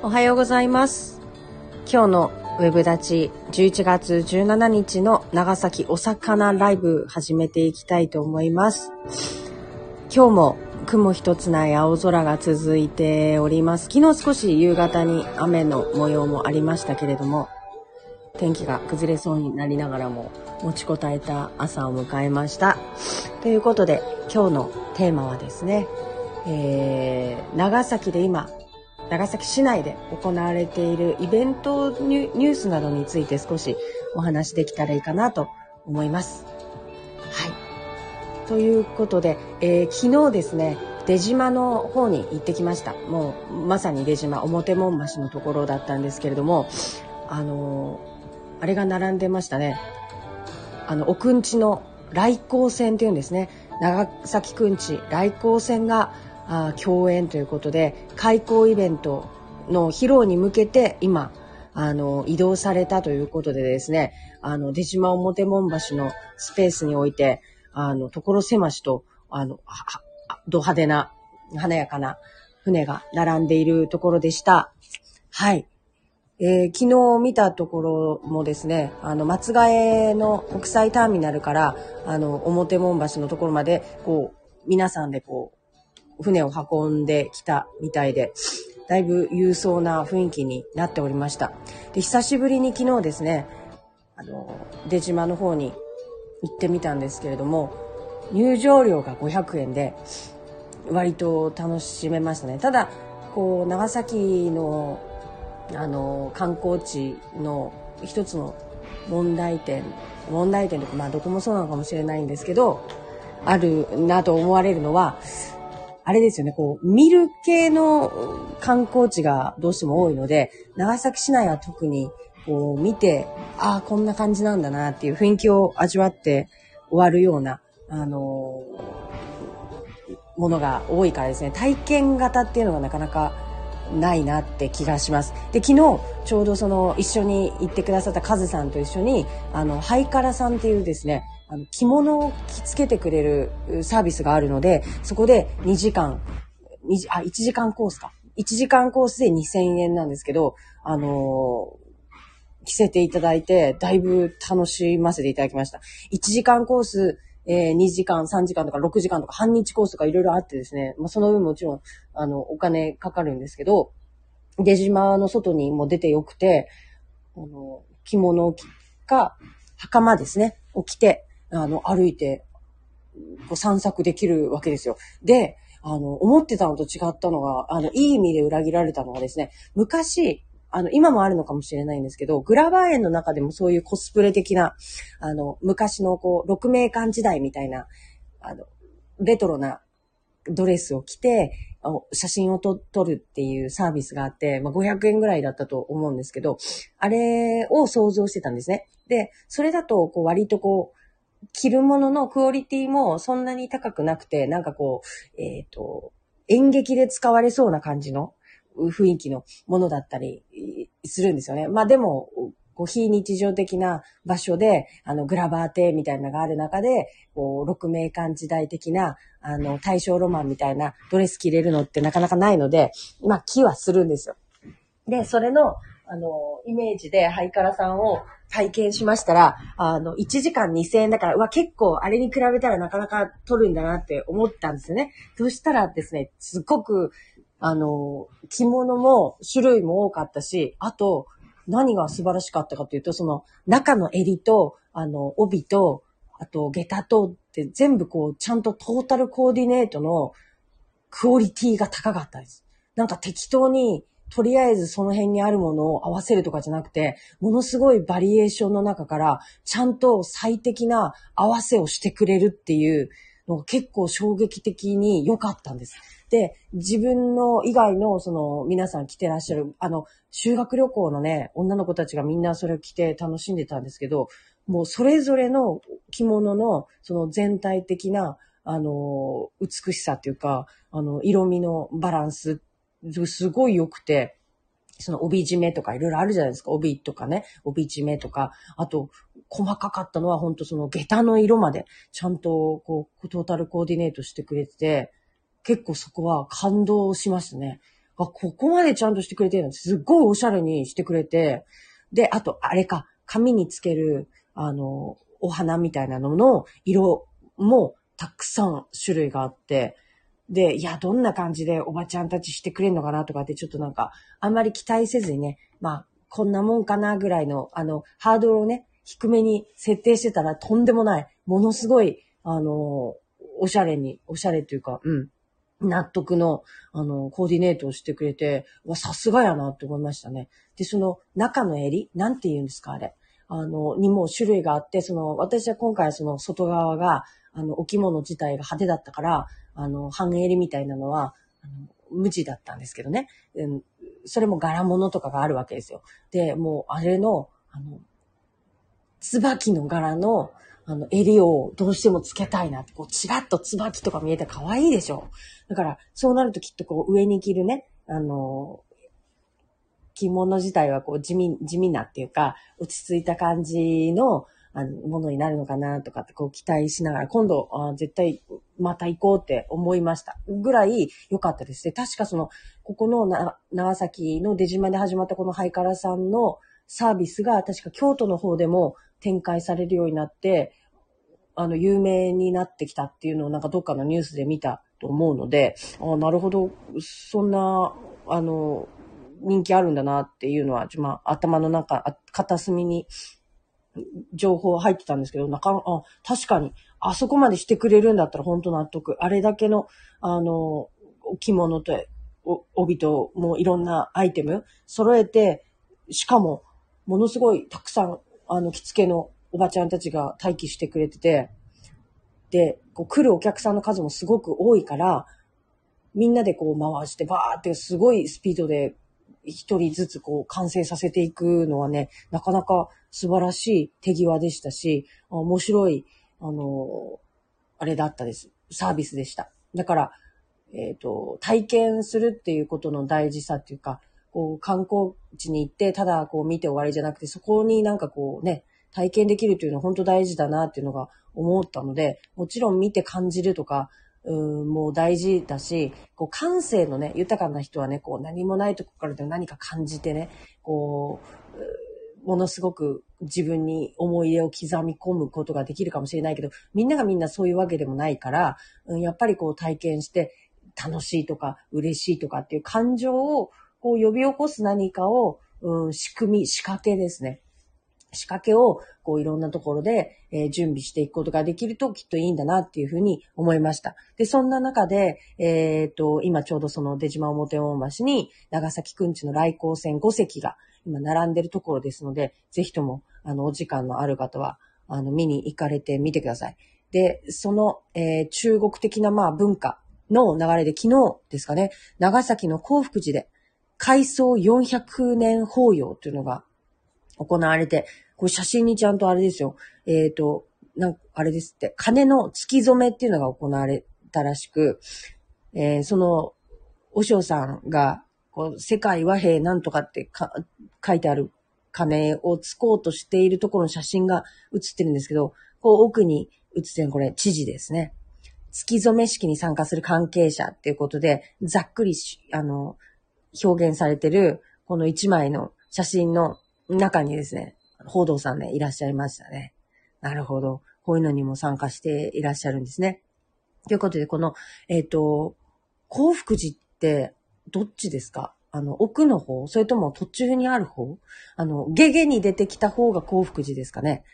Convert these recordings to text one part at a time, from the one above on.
おはようございます。今日のウェブ立ち11月17日の長崎お魚ライブ始めていきたいと思います。今日も雲一つない青空が続いております。昨日少し夕方に雨の模様もありましたけれども天気が崩れそうになりながらも持ちこたえた朝を迎えました。ということで今日のテーマはですね、えー、長崎で今長崎市内で行われているイベントニュースなどについて少しお話できたらいいかなと思います。はい。ということで、えー、昨日ですね、出島の方に行ってきました。もうまさに出島、表門橋のところだったんですけれども、あのー、あれが並んでましたね。あの、奥んちの来光線っていうんですね。長崎くんち来光線があ共演ということで開校イベントの披露に向けて今あの移動されたということでですねあの出島表門橋のスペースにおいてあの所狭しとあのド派手な華やかな船が並んでいるところでした。はい。えー、昨日見たところもですね、あの、松ヶ江の国際ターミナルから、あの、表門橋のところまで、こう、皆さんでこう、船を運んできたみたいで、だいぶ勇壮な雰囲気になっておりました。で、久しぶりに昨日ですね、あの、出島の方に行ってみたんですけれども、入場料が500円で、割と楽しめましたね。ただ、こう、長崎の、あの、観光地の一つの問題点、問題点とか、まあ、どこもそうなのかもしれないんですけど、あるなと思われるのは、あれですよね、こう、見る系の観光地がどうしても多いので、長崎市内は特に、こう、見て、ああ、こんな感じなんだなっていう雰囲気を味わって終わるような、あのー、ものが多いからですね、体験型っていうのがなかなかないなって気がします。で、昨日、ちょうどその、一緒に行ってくださったカズさんと一緒に、あの、ハイカラさんっていうですね、あの着物を着付けてくれるサービスがあるので、そこで2時間、2あ、1時間コースか。1時間コースで2000円なんですけど、あのー、着せていただいて、だいぶ楽しませていただきました。1時間コース、えー、2時間、3時間とか6時間とか半日コースとかいろいろあってですね、まあ、その分もちろん、あの、お金かかるんですけど、出島の外にも出てよくて、あの、着物を着か、袴ですね、を着て、あの、歩いて、こう散策できるわけですよ。で、あの、思ってたのと違ったのが、あの、いい意味で裏切られたのがですね、昔、あの、今もあるのかもしれないんですけど、グラバー園の中でもそういうコスプレ的な、あの、昔のこう、六名館時代みたいな、あの、レトロなドレスを着て、写真を撮るっていうサービスがあって、まあ、500円ぐらいだったと思うんですけど、あれを想像してたんですね。で、それだと、こう、割とこう、着るもののクオリティもそんなに高くなくて、なんかこう、えっ、ー、と、演劇で使われそうな感じの雰囲気のものだったりするんですよね。まあでも、こう非日常的な場所で、あの、グラバー亭みたいなのがある中で、こう、六名館時代的な、あの、大正ロマンみたいなドレス着れるのってなかなかないので、まあ、木はするんですよ。で、それの、あの、イメージでハイカラさんを体験しましたら、あの、1時間2000円だから、うわ、結構あれに比べたらなかなか取るんだなって思ったんですね。そしたらですね、すっごく、あの、着物も種類も多かったし、あと、何が素晴らしかったかというと、その中の襟と、あの、帯と、あと、下駄とって全部こう、ちゃんとトータルコーディネートのクオリティが高かったです。なんか適当にとりあえずその辺にあるものを合わせるとかじゃなくて、ものすごいバリエーションの中から、ちゃんと最適な合わせをしてくれるっていうのが結構衝撃的に良かったんです。で、自分の以外のその皆さん来てらっしゃる、あの、修学旅行のね、女の子たちがみんなそれを着て楽しんでたんですけど、もうそれぞれの着物のその全体的な、あの、美しさっていうか、あの、色味のバランスすごい良くて、その帯締めとかいろいろあるじゃないですか。帯とかね、帯締めとか、あと、細かかったのは本当その下駄の色まで、ちゃんとこう、トータルコーディネートしてくれてて、結構そこは感動しましたね。あ、ここまでちゃんとしてくれてるのすっごいおしゃれにしてくれて、で、あと、あれか、髪につける、あの、お花みたいなのの色もたくさん種類があって、で、いや、どんな感じでおばちゃんたちしてくれんのかなとかってちょっとなんか、あんまり期待せずにね、まあ、こんなもんかなぐらいの、あの、ハードルをね、低めに設定してたらとんでもない、ものすごい、あの、おしゃれに、おしゃれというか、うん、納得の、あの、コーディネートをしてくれて、わ、さすがやなって思いましたね。で、その中の襟なんて言うんですか、あれ。あの、にも種類があって、その、私は今回その外側が、あの、置物自体が派手だったから、あの、半襟みたいなのは、あの無地だったんですけどね。うん、それも柄物とかがあるわけですよ。で、もう、あれの、あの、椿の柄の、あの、襟をどうしてもつけたいなって、こう、ちらっと椿とか見えて可愛いでしょ。だから、そうなるときっとこう、上に着るね、あの、着物自体はこう、地味、地味なっていうか、落ち着いた感じの、あの、ものになるのかなとかってこう期待しながら、今度、あ絶対また行こうって思いました。ぐらい良かったですね。確かその、ここのな長崎の出島で始まったこのハイカラさんのサービスが確か京都の方でも展開されるようになって、あの、有名になってきたっていうのをなんかどっかのニュースで見たと思うので、あなるほど、そんな、あの、人気あるんだなっていうのは、まあ、頭の中、片隅に情報入ってたんですけど、なかあ、確かに、あそこまでしてくれるんだったら本当納得。あれだけの、あの、着物と、帯と、もういろんなアイテム揃えて、しかも、ものすごいたくさん、あの、着付けのおばちゃんたちが待機してくれてて、で、こう来るお客さんの数もすごく多いから、みんなでこう回して、バーってすごいスピードで一人ずつこう完成させていくのはね、なかなか素晴らしい手際でしたし、面白い、あの、あれだったです。サービスでした。だから、えっ、ー、と、体験するっていうことの大事さっていうか、こう、観光地に行って、ただこう見て終わりじゃなくて、そこになんかこうね、体験できるというのは本当大事だなっていうのが思ったので、もちろん見て感じるとか、うん、もう大事だし、こう感性のね、豊かな人はね、こう何もないとこからでも何か感じてね、こう、ものすごく自分に思い出を刻み込むことができるかもしれないけど、みんながみんなそういうわけでもないから、うん、やっぱりこう体験して楽しいとか嬉しいとかっていう感情をこう呼び起こす何かを、うん、仕組み、仕掛けですね。仕掛けを、こういろんなところで、え、準備していくことができるときっといいんだなっていうふうに思いました。で、そんな中で、えっ、と、今ちょうどその出島表大橋に長崎くんちの来航船5隻が今並んでるところですので、ぜひとも、あの、お時間のある方は、あの、見に行かれてみてください。で、その、えー、中国的なまあ文化の流れで昨日ですかね、長崎の幸福寺で改装400年法要というのが行われて、これ写真にちゃんとあれですよ。えっ、ー、と、なんあれですって、金の突き染めっていうのが行われたらしく、えー、その、お嬢さんが、世界和平なんとかって書いてある金をつこうとしているところの写真が写ってるんですけど、こう奥に写ってるこれ、知事ですね。月染め式に参加する関係者っていうことで、ざっくりあの、表現されてる、この一枚の写真の中にですね、報道さんね、いらっしゃいましたね。なるほど。こういうのにも参加していらっしゃるんですね。ということで、この、えっ、ー、と、幸福寺って、どっちですか？あの、奥の方？それとも途中にある方？あの、ゲゲに出てきた方が幸福寺ですかね？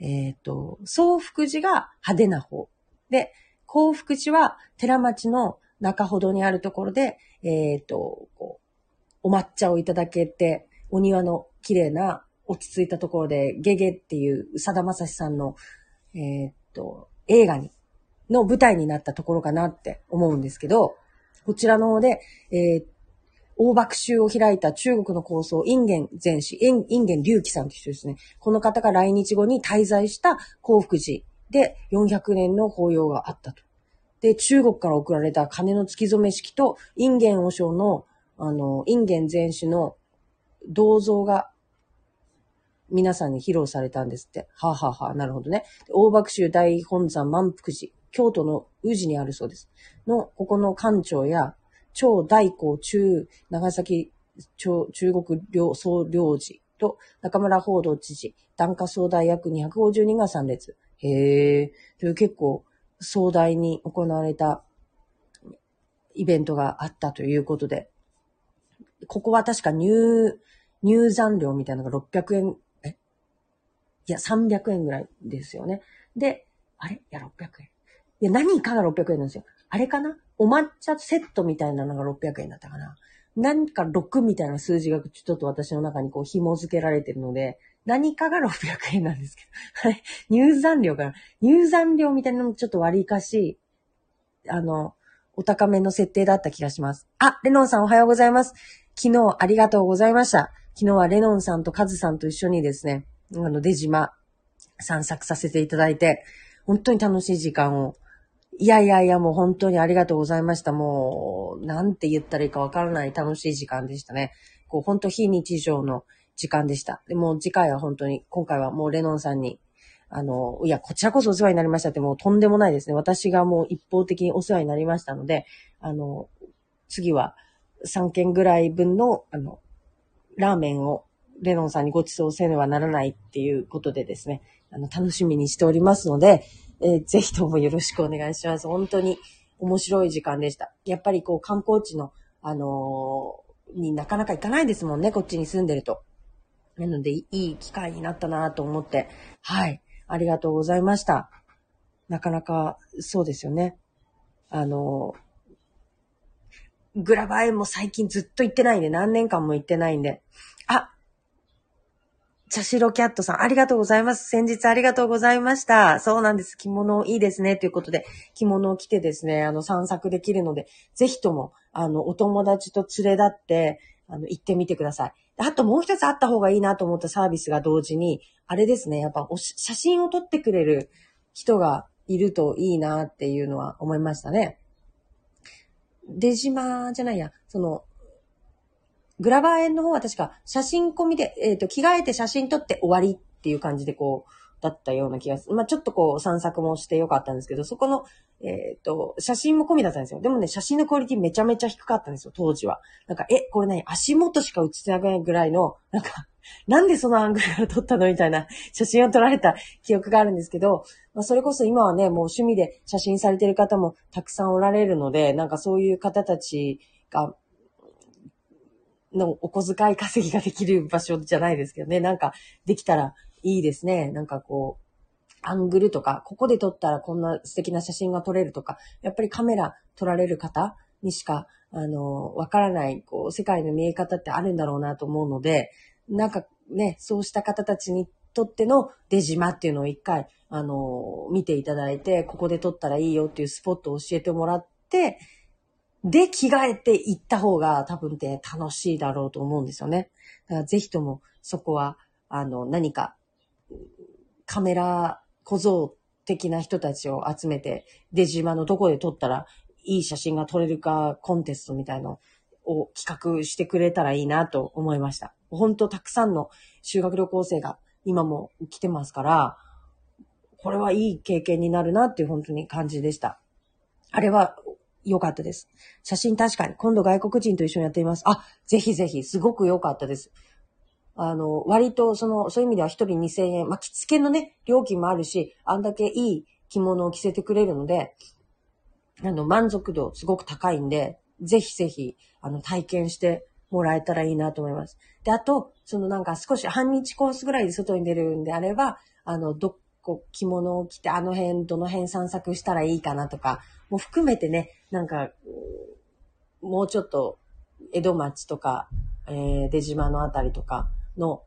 えっ、ー、と、総福寺が派手な方。で、幸福寺は寺町の中ほどにあるところで、えっ、ー、と、こう、お抹茶をいただけて、お庭の綺麗な落ち着いたところで、ゲゲっていうさだまさしさんの、えー、っと、映画に、の舞台になったところかなって思うんですけど、こちらの方で、えー、大爆集を開いた中国の構想、インゲン前史、インゲン隆起さんという人ですね。この方が来日後に滞在した幸福寺で400年の法要があったと。で、中国から送られた金の月染め式と、インゲン和尚の、あの、インゲン前史の銅像が皆さんに披露されたんですって。はあ、ははあ、なるほどね。大爆州大本山満腹寺、京都の宇治にあるそうです。の、ここの館長や、超大光中長崎中中国領総領事と中村報道知事、檀家総大約250人が参列。へえ。という結構壮大に行われたイベントがあったということで、ここは確か入、入山料みたいなのが600円、え？いや、300円ぐらいですよね。で、あれ？いや、600円。いや、何かが600円なんですよ。あれかな？お抹茶セットみたいなのが600円だったかな？何か6みたいな数字がちょっと私の中にこう紐付けられてるので、何かが600円なんですけど。はい。入山料かな？入山料みたいなのもちょっと割りかし、あの、お高めの設定だった気がします。あ、レノンさんおはようございます。昨日ありがとうございました。昨日はレノンさんとカズさんと一緒にですね、あの、出島散策させていただいて、本当に楽しい時間を。いやいやいや、もう本当にありがとうございました。もう、なんて言ったらいいかわからない楽しい時間でしたね。こう、本当非日常の時間でした。でも次回は本当に、今回はもうレノンさんに、あの、いや、こちらこそお世話になりましたってもうとんでもないですね。私がもう一方的にお世話になりましたので、あの、次は3件ぐらい分の、あの、ラーメンをレノンさんにご馳走せねばならないっていうことでですね、あの、楽しみにしておりますので、えー、ぜひともよろしくお願いします。本当に面白い時間でした。やっぱりこう観光地の、あのー、になかなか行かないですもんね、こっちに住んでると。なので、いい機会になったなと思って、はい、ありがとうございました。なかなか、そうですよね。あのー、グラバーエも最近ずっと行ってないんで、何年間も行ってないんで、茶白キャットさん、ありがとうございます。先日ありがとうございました。そうなんです。着物いいですね。ということで、着物を着てですね、あの、散策できるので、ぜひとも、あの、お友達と連れ立って、あの、行ってみてください。あともう一つあった方がいいなと思ったサービスが同時に、あれですね、やっぱお写真を撮ってくれる人がいるといいなっていうのは思いましたね。出島じゃないや、その、グラバー園の方は確か写真込みで、えっ、ー、と、着替えて写真撮って終わりっていう感じでこう、だったような気がする。まあ、ちょっとこう散策もしてよかったんですけど、そこの、えっ、ー、と、写真も込みだったんですよ。でもね、写真のクオリティめちゃめちゃ低かったんですよ、当時は。なんか、え、これ何？足元しか写ってないぐらいの、なんか、なんでそのアングルから撮ったのみたいな写真を撮られた記憶があるんですけど、まあ、それこそ今はね、もう趣味で写真されてる方もたくさんおられるので、なんかそういう方たちがのお小遣い稼ぎができる場所じゃないですけどね。なんか、できたらいいですね。なんかこう、アングルとか、ここで撮ったらこんな素敵な写真が撮れるとか、やっぱりカメラ撮られる方にしか、あの、わからない、こう、世界の見え方ってあるんだろうなと思うので、なんかね、そうした方たちにとっての出島っていうのを一回、あの、見ていただいて、ここで撮ったらいいよっていうスポットを教えてもらって、で、着替えて行った方が多分って楽しいだろうと思うんですよね。だからぜひともそこは、あの、何か、カメラ小僧的な人たちを集めて、出島のどこで撮ったらいい写真が撮れるかコンテストみたいのを企画してくれたらいいなと思いました。本当たくさんの修学旅行生が今も来てますから、これはいい経験になるなっていう本当に感じでした。あれは良かったです。写真確かに、今度外国人と一緒にやっています。あ、ぜひぜひ、すごく良かったです。あの、割と、その、そういう意味では一人2000円、まあ、着付けのね、料金もあるし、あんだけいい着物を着せてくれるので、あの、満足度すごく高いんで、ぜひぜひ、あの、体験してもらえたらいいなと思います。で、あと、そのなんか少し半日コースぐらいで外に出るんであれば、あの、どこ、着物を着てあの辺、どの辺散策したらいいかなとか、も含めてね、なんか、もうちょっと、江戸町とか、えー、出島のあたりとかの、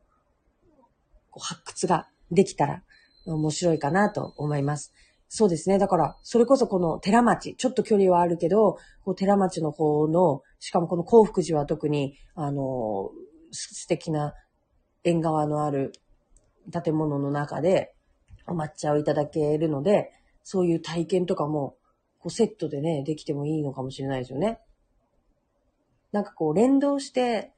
発掘ができたら面白いかなと思います。そうですね。だから、それこそこの寺町、ちょっと距離はあるけど、こう寺町の方の、しかもこの幸福寺は特に、あの、素敵な縁側のある建物の中でお抹茶をいただけるので、そういう体験とかもこうセットでね、できてもいいのかもしれないですよね。なんかこう連動して、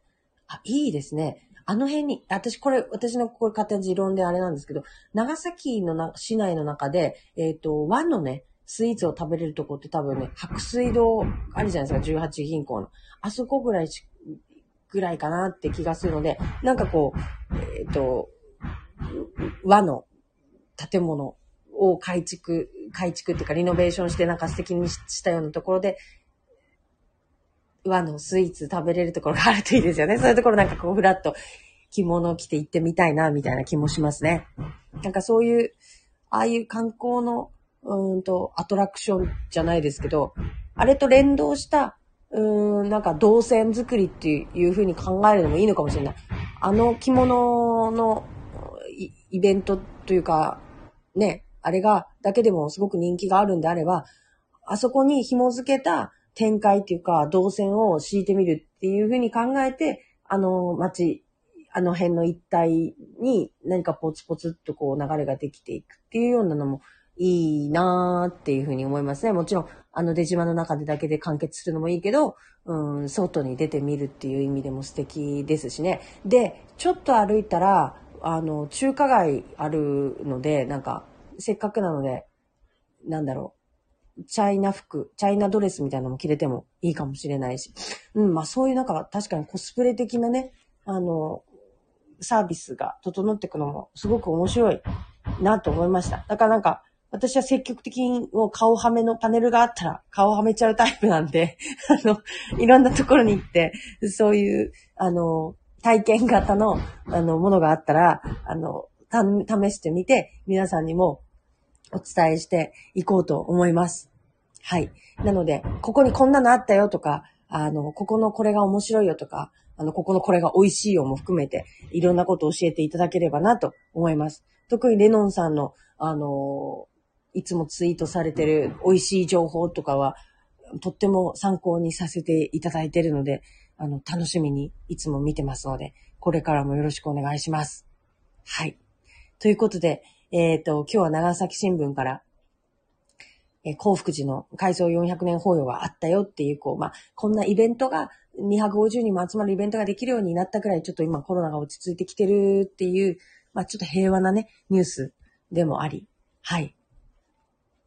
あ、いいですね。あの辺に、私これ、私のこれ勝手な持論であれなんですけど、長崎のな市内の中で、えっ、ー、と、和のね、スイーツを食べれるとこって多分ね、白水堂あるじゃないですか、18銀行の。あそこぐらいし、ぐらいかなって気がするので、なんかこう、えっ、ー、と、和の建物を改築、改築っていうかリノベーションしてなんか素敵にしたようなところで、和のスイーツ食べれるところがあるといいですよね。そういうところなんかこう、ふらっと着物を着て行ってみたいな、みたいな気もしますね。なんかそういう、ああいう観光の、うんと、アトラクションじゃないですけど、あれと連動した、うん、なんか動線作りっていう風に考えるのもいいのかもしれない。あの着物のイベントというか、ね、あれが、だけでもすごく人気があるんであれば、あそこに紐付けた展開っていうか、動線を敷いてみるっていうふうに考えて、あの街、あの辺の一帯に何かポツポツっとこう流れができていくっていうようなのもいいなーっていうふうに思いますね。もちろん、あの出島の中でだけで完結するのもいいけど、うん、外に出てみるっていう意味でも素敵ですしね。で、ちょっと歩いたら、あの、中華街あるので、なんか、せっかくなので、なんだろう。チャイナ服、チャイナドレスみたいなのも着れてもいいかもしれないし。うん、まあそういうなんか確かにコスプレ的なね、あの、サービスが整っていくのもすごく面白いなと思いました。だからなんか、私は積極的にもう顔はめのパネルがあったら顔はめちゃうタイプなんで、あの、いろんなところに行って、そういう、あの、体験型の、あの、ものがあったら、あの、試してみて、皆さんにもお伝えしていこうと思います。はい。なので、ここにこんなのあったよとか、あの、ここのこれが面白いよとか、あの、ここのこれが美味しいよも含めて、いろんなことを教えていただければなと思います。特にレノンさんの、あの、いつもツイートされてる美味しい情報とかは、とっても参考にさせていただいているので、あの、楽しみにいつも見てますので、これからもよろしくお願いします。はい。ということで、えっ、ー、と、今日は長崎新聞から、えー、幸福寺の改装400年法要があったよっていう、こう、まあ、こんなイベントが、250人も集まるイベントができるようになったくらい、ちょっと今コロナが落ち着いてきてるっていう、まあ、ちょっと平和なね、ニュースでもあり、はい。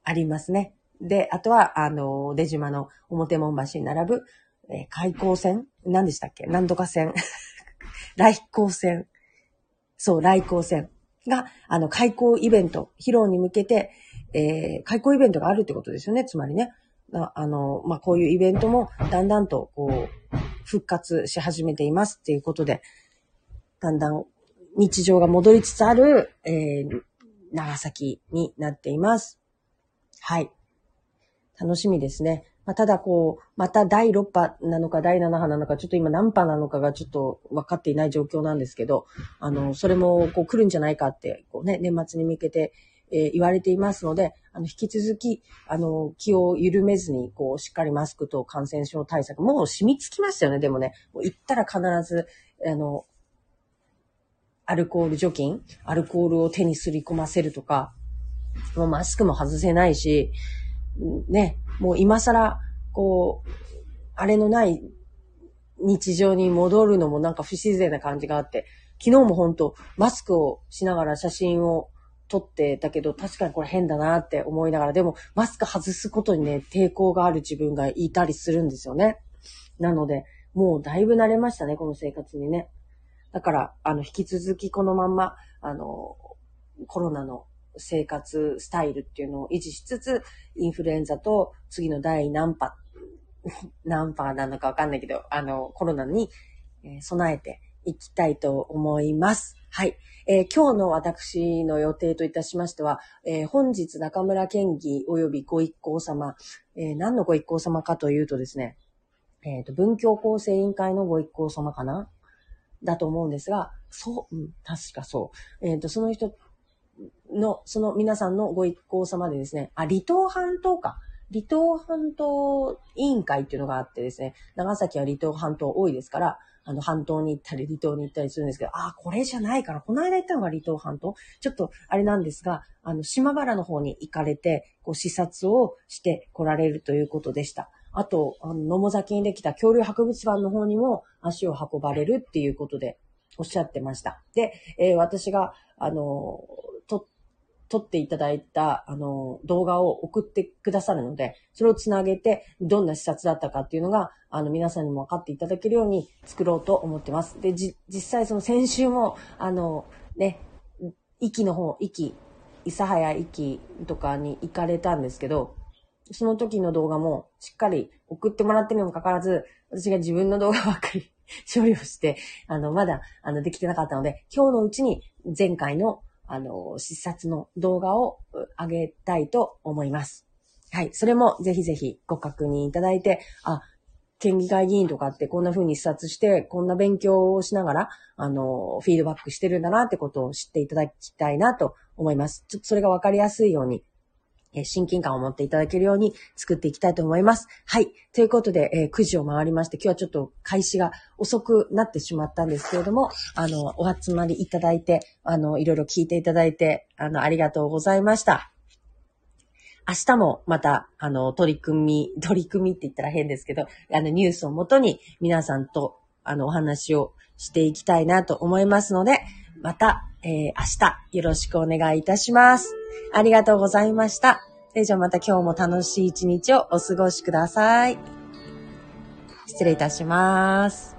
ありますね。で、あとは、あの、出島の表門橋に並ぶ、えー、開港線何でしたっけ？何とか線 来港線。そう、来港線が、あの、開港イベント、披露に向けて、えー、開港イベントがあるってことですよね。つまりね。あの、まあ、こういうイベントもだんだんと、こう、復活し始めていますっていうことで、だんだん日常が戻りつつある、えー、長崎になっています。はい。楽しみですね。まあ、ただこう、また第6波なのか第7波なのか、ちょっと今何波なのかがちょっと分かっていない状況なんですけど、あの、それもこう来るんじゃないかって、こうね、年末に向けて、えー、言われていますので、あの、引き続き、あの、気を緩めずに、こう、しっかりマスクと感染症対策、もう染みつきましたよね、でもね。もう行ったら必ず、あの、アルコール除菌、アルコールを手にすり込ませるとか、もうマスクも外せないし、ね、もう今更、こう、あれのない日常に戻るのもなんか不自然な感じがあって、昨日も本当マスクをしながら写真を撮ってたけど、確かにこれ変だなって思いながら、でもマスク外すことにね、抵抗がある自分がいたりするんですよね。なので、もうだいぶ慣れましたね、この生活にね。だから、あの、引き続きこのまんま、あの、コロナの生活スタイルっていうのを維持しつつ、インフルエンザと次の第何波、何波なのかわかんないけど、あの、コロナに、備えていきたいと思います。はい。えー、今日の私の予定といたしましては、えー、本日中村県議及びご一行様、えー、何のご一行様かというとですね、えっ、と、文教構成委員会のご一行様かな？だと思うんですが、そう、うん、確かそう。えっ、と、その人の、その皆さんのご一行様でですね、あ、離島半島か。離島半島委員会っていうのがあってですね、長崎は離島半島多いですから、あの、半島に行ったり、離島に行ったりするんですけど、あ、これじゃないから、この間行ったのが離島半島ちょっと、あれなんですが、あの、島原の方に行かれて、こう、視察をして来られるということでした。あと、あの、野母崎にできた恐竜博物館の方にも足を運ばれるっていうことで、おっしゃってました。で、えー、私が、あの、撮っていただいた、あの、動画を送ってくださるので、それをつなげて、どんな視察だったかっていうのが、あの、皆さんにも分かっていただけるように作ろうと思ってます。で、じ、実際その先週も、あの、ね、息の方、息、諫早息とかに行かれたんですけど、その時の動画もしっかり送ってもらってるにもかかわらず、私が自分の動画ばっかり 処理をして、あの、まだ、あの、できてなかったので、今日のうちに前回の、あの、視察の動画を上げたいと思います。はい。それもぜひぜひご確認いただいて、あ、県議会議員とかってこんな風に視察して、こんな勉強をしながら、あの、フィードバックしてるんだなってことを知っていただきたいなと思います。ちょっとそれがわかりやすいように、え親近感を持っていただけるように作っていきたいと思います。はい。ということで、えー、9時を回りまして、今日はちょっと開始が遅くなってしまったんですけれども、あの、お集まりいただいて、あの、いろいろ聞いていただいて、あの、ありがとうございました。明日もまた、あの、取り組み、取り組みって言ったら変ですけど、あの、ニュースをもとに皆さんと、あの、お話をしていきたいなと思いますので、また、えー、明日よろしくお願いいたします。ありがとうございました。それじゃあまた今日も楽しい一日をお過ごしください。失礼いたします。